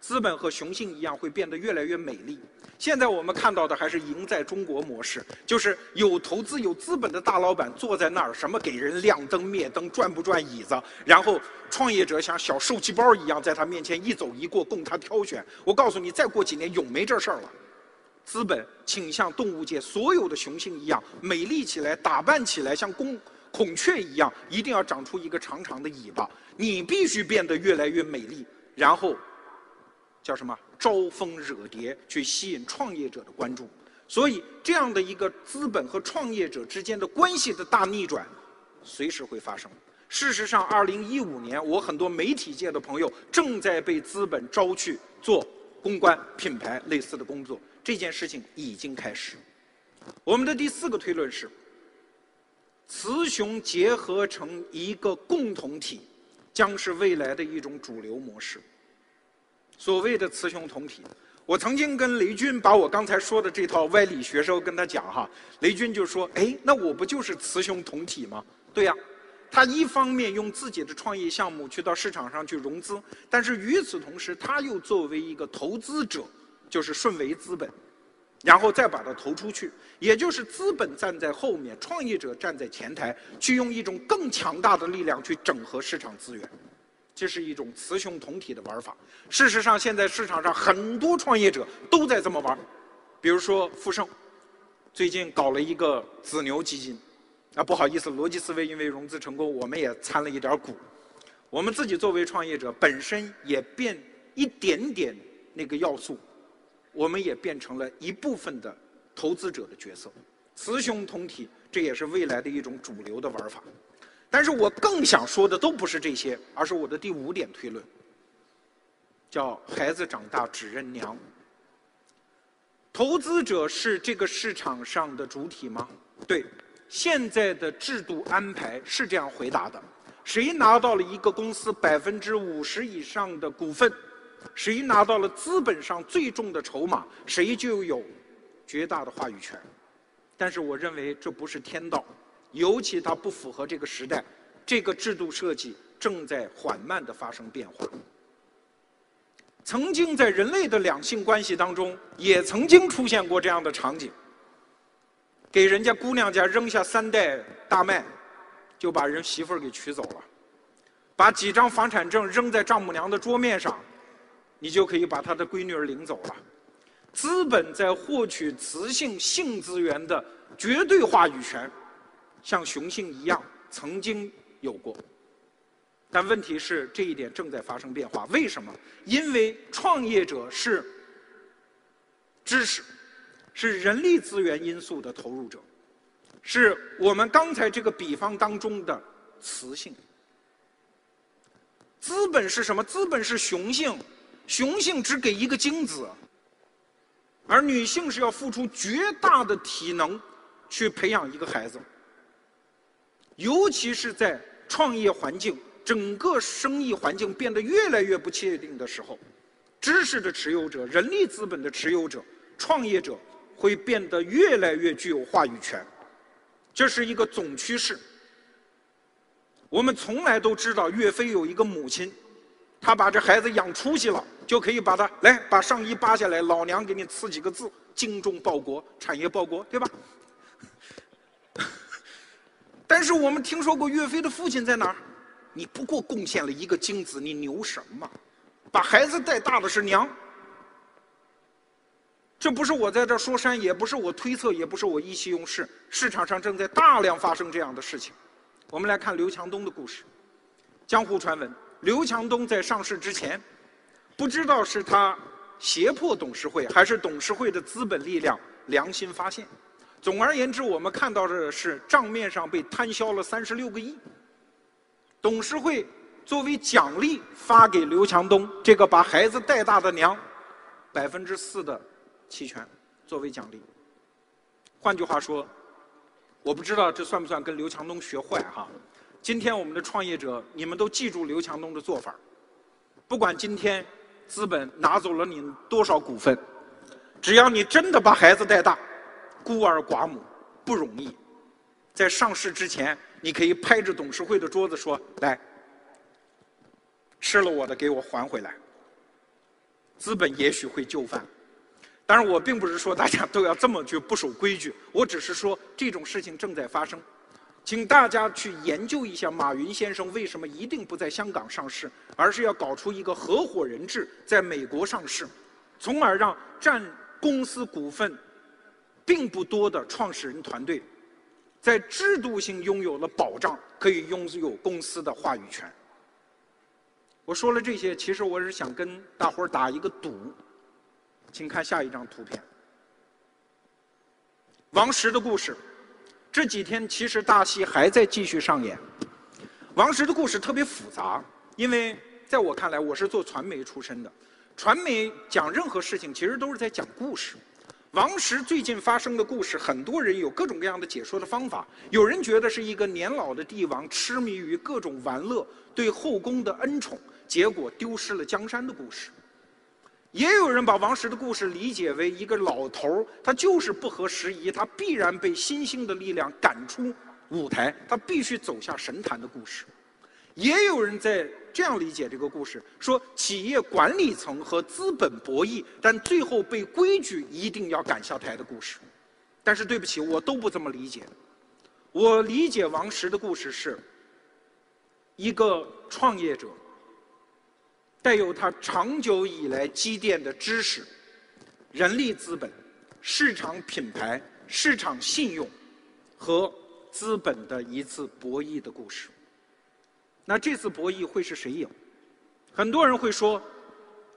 Speaker 1: 资本和雄性一样会变得越来越美丽。现在我们看到的还是赢在中国模式，就是有投资、有资本的大老板坐在那儿，什么给人亮灯、灭灯、转不转椅子，然后创业者像小受气包一样在他面前一走一过，供他挑选。我告诉你，再过几年永没这事儿了。资本倾向动物界所有的雄性一样，美丽起来、打扮起来，像公孔雀一样，一定要长出一个长长的尾巴。你必须变得越来越美丽，然后。叫什么？招蜂惹蝶，去吸引创业者的关注。所以，这样的一个资本和创业者之间的关系的大逆转，随时会发生。事实上，二零一五年，我很多媒体界的朋友正在被资本招去做公关、品牌类似的工作。这件事情已经开始。我们的第四个推论是：雌雄结合成一个共同体，将是未来的一种主流模式。所谓的雌雄同体，我曾经跟雷军把我刚才说的这套歪理学说跟他讲哈，雷军就说：“哎，那我不就是雌雄同体吗？”对呀，他一方面用自己的创业项目去到市场上去融资，但是与此同时，他又作为一个投资者，就是顺为资本，然后再把它投出去，也就是资本站在后面，创业者站在前台，去用一种更强大的力量去整合市场资源。这是一种雌雄同体的玩法。事实上，现在市场上很多创业者都在这么玩。比如说富盛，最近搞了一个子牛基金。啊，不好意思，逻辑思维因为融资成功，我们也参了一点股。我们自己作为创业者，本身也变一点点那个要素，我们也变成了一部分的投资者的角色。雌雄同体，这也是未来的一种主流的玩法。但是我更想说的都不是这些，而是我的第五点推论，叫孩子长大只认娘。投资者是这个市场上的主体吗？对，现在的制度安排是这样回答的：谁拿到了一个公司百分之五十以上的股份，谁拿到了资本上最重的筹码，谁就有绝大的话语权。但是我认为这不是天道。尤其它不符合这个时代，这个制度设计正在缓慢地发生变化。曾经在人类的两性关系当中，也曾经出现过这样的场景：给人家姑娘家扔下三袋大麦，就把人媳妇儿给娶走了；把几张房产证扔在丈母娘的桌面上，你就可以把她的闺女儿领走了。资本在获取雌性性资源的绝对话语权。像雄性一样曾经有过，但问题是这一点正在发生变化。为什么？因为创业者是知识，是人力资源因素的投入者，是我们刚才这个比方当中的雌性。资本是什么？资本是雄性，雄性只给一个精子，而女性是要付出绝大的体能去培养一个孩子。尤其是在创业环境、整个生意环境变得越来越不确定的时候，知识的持有者、人力资本的持有者、创业者会变得越来越具有话语权，这是一个总趋势。我们从来都知道，岳飞有一个母亲，他把这孩子养出息了，就可以把他来把上衣扒下来，老娘给你刺几个字：精忠报国，产业报国，对吧？但是我们听说过岳飞的父亲在哪儿？你不过贡献了一个精子，你牛什么？把孩子带大的是娘。这不是我在这说山，也不是我推测，也不是我意气用事。市场上正在大量发生这样的事情。我们来看刘强东的故事。江湖传闻，刘强东在上市之前，不知道是他胁迫董事会，还是董事会的资本力量良心发现。总而言之，我们看到的是账面上被摊销了三十六个亿。董事会作为奖励发给刘强东这个把孩子带大的娘百分之四的。期权作为奖励。换句话说，我不知道这算不算跟刘强东学坏哈？今天我们的创业者，你们都记住刘强东的做法不管今天资本拿走了你多少股份，只要你真的把孩子带大，孤儿寡母不容易。在上市之前，你可以拍着董事会的桌子说：“来，吃了我的，给我还回来。”资本也许会就范。当然，我并不是说大家都要这么去不守规矩，我只是说这种事情正在发生，请大家去研究一下马云先生为什么一定不在香港上市，而是要搞出一个合伙人制，在美国上市，从而让占公司股份并不多的创始人团队，在制度性拥有了保障，可以拥有公司的话语权。我说了这些，其实我是想跟大伙儿打一个赌。请看下一张图片，王石的故事。这几天其实大戏还在继续上演。王石的故事特别复杂，因为在我看来，我是做传媒出身的，传媒讲任何事情其实都是在讲故事。王石最近发生的故事，很多人有各种各样的解说的方法。有人觉得是一个年老的帝王痴迷于各种玩乐，对后宫的恩宠，结果丢失了江山的故事。也有人把王石的故事理解为一个老头儿他就是不合时宜，他必然被新兴的力量赶出舞台，他必须走下神坛的故事。也有人在这样理解这个故事：说企业管理层和资本博弈，但最后被规矩一定要赶下台的故事。但是对不起，我都不这么理解。我理解王石的故事是一个创业者。带有他长久以来积淀的知识、人力资本、市场品牌、市场信用和资本的一次博弈的故事。那这次博弈会是谁赢？很多人会说，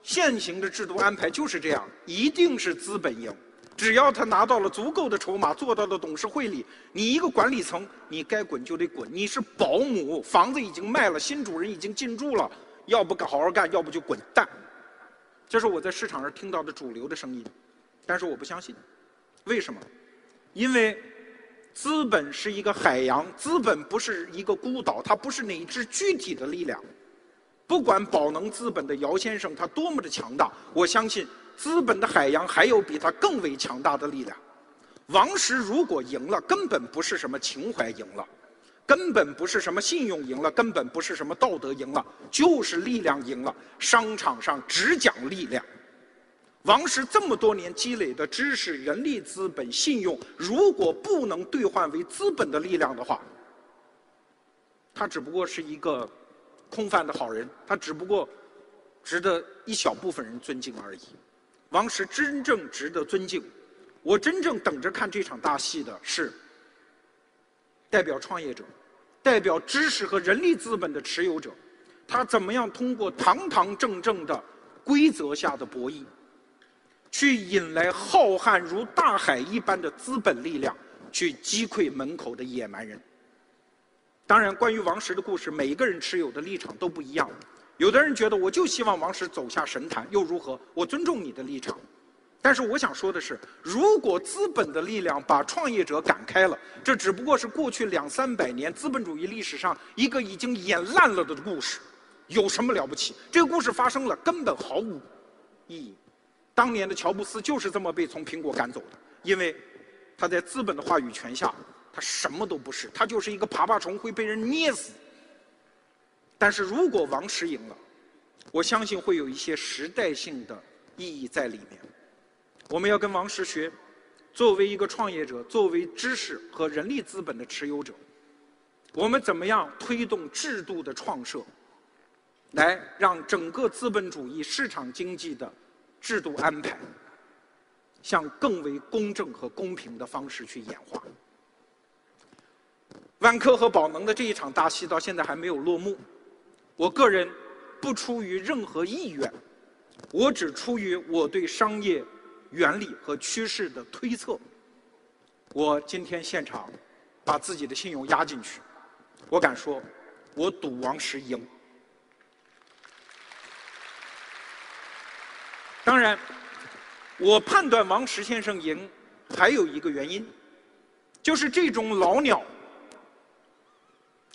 Speaker 1: 现行的制度安排就是这样，一定是资本赢。只要他拿到了足够的筹码，做到了董事会里，你一个管理层，你该滚就得滚。你是保姆，房子已经卖了，新主人已经进驻了。要不好好干，要不就滚蛋。这是我在市场上听到的主流的声音，但是我不相信。为什么？因为资本是一个海洋，资本不是一个孤岛，它不是哪一支具体的力量。不管宝能资本的姚先生他多么的强大，我相信资本的海洋还有比他更为强大的力量。王石如果赢了，根本不是什么情怀赢了。根本不是什么信用赢了，根本不是什么道德赢了，就是力量赢了。商场上只讲力量。王石这么多年积累的知识、人力资本、信用，如果不能兑换为资本的力量的话，他只不过是一个空泛的好人，他只不过值得一小部分人尊敬而已。王石真正值得尊敬，我真正等着看这场大戏的是。代表创业者，代表知识和人力资本的持有者，他怎么样通过堂堂正正的规则下的博弈，去引来浩瀚如大海一般的资本力量，去击溃门口的野蛮人？当然，关于王石的故事，每一个人持有的立场都不一样。有的人觉得，我就希望王石走下神坛，又如何？我尊重你的立场。但是我想说的是，如果资本的力量把创业者赶开了，这只不过是过去两三百年资本主义历史上一个已经演烂了的故事，有什么了不起？这个故事发生了，根本毫无意义。当年的乔布斯就是这么被从苹果赶走的，因为他在资本的话语权下，他什么都不是，他就是一个爬爬虫，会被人捏死。但是如果王石赢了，我相信会有一些时代性的意义在里面。我们要跟王石学，作为一个创业者，作为知识和人力资本的持有者，我们怎么样推动制度的创设，来让整个资本主义市场经济的制度安排向更为公正和公平的方式去演化。万科和宝能的这一场大戏到现在还没有落幕。我个人不出于任何意愿，我只出于我对商业原理和趋势的推测。我今天现场把自己的信用压进去，我敢说，我赌王石赢。当然，我判断王石先生赢还有一个原因，就是这种老鸟，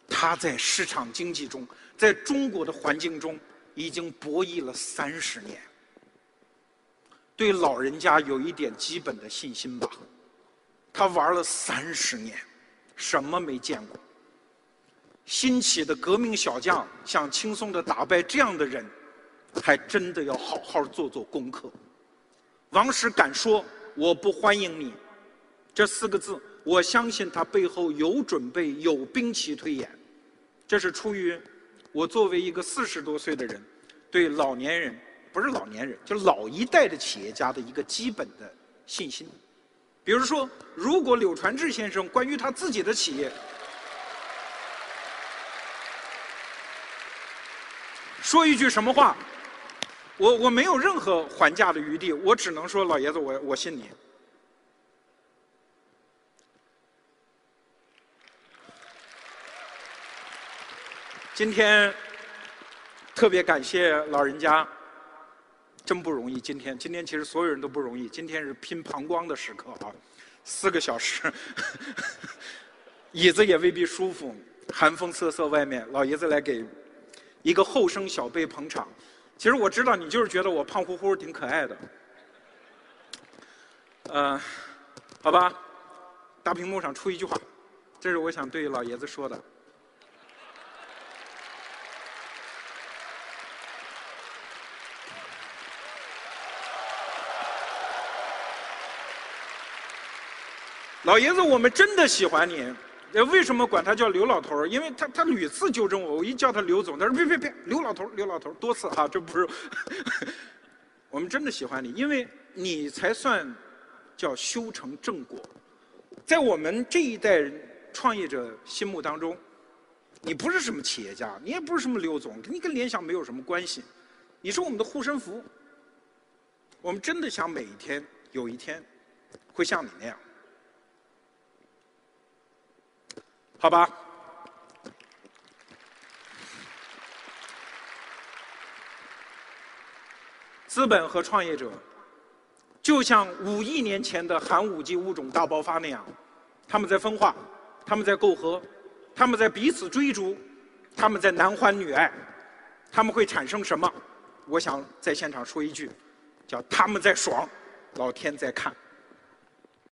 Speaker 1: 他在市场经济中，在中国的环境中已经博弈了三十年，对老人家有一点基本的信心吧。他玩了三十年，什么没见过？新起的革命小将想轻松的打败这样的人，还真的要好好做做功课。王石敢说“我不欢迎你”这四个字，我相信他背后有准备、有兵棋推演。这是出于我作为一个四十多岁的人，对老年人不是老年人，就老一代的企业家的一个基本的信心。比如说，如果柳传志先生关于他自己的企业说一句什么话，我我没有任何还价的余地，我只能说老爷子，我我信你。今天特别感谢老人家。真不容易，今天今天其实所有人都不容易。今天是拼膀胱的时刻啊，四个小时，椅子也未必舒服，寒风瑟瑟外面，老爷子来给一个后生小辈捧场。其实我知道你就是觉得我胖乎乎挺可爱的，呃，好吧，大屏幕上出一句话，这是我想对老爷子说的。老爷子，我们真的喜欢你。呃为什么管他叫刘老头儿因为他他屡次纠正我，我一叫他刘总，他说别别别，刘老头儿刘老头儿多次哈，这不是。我们真的喜欢你，因为你才算叫修成正果。在我们这一代人创业者心目当中，你不是什么企业家，你也不是什么刘总，你跟联想没有什么关系。你是我们的护身符。我们真的想每一天有一天会像你那样。好吧，资本和创业者就像五亿年前的寒武纪物种大爆发那样，他们在分化，他们在媾和，他们在彼此追逐，他们在男欢女爱，他们会产生什么？我想在现场说一句，叫他们在爽，老天在看。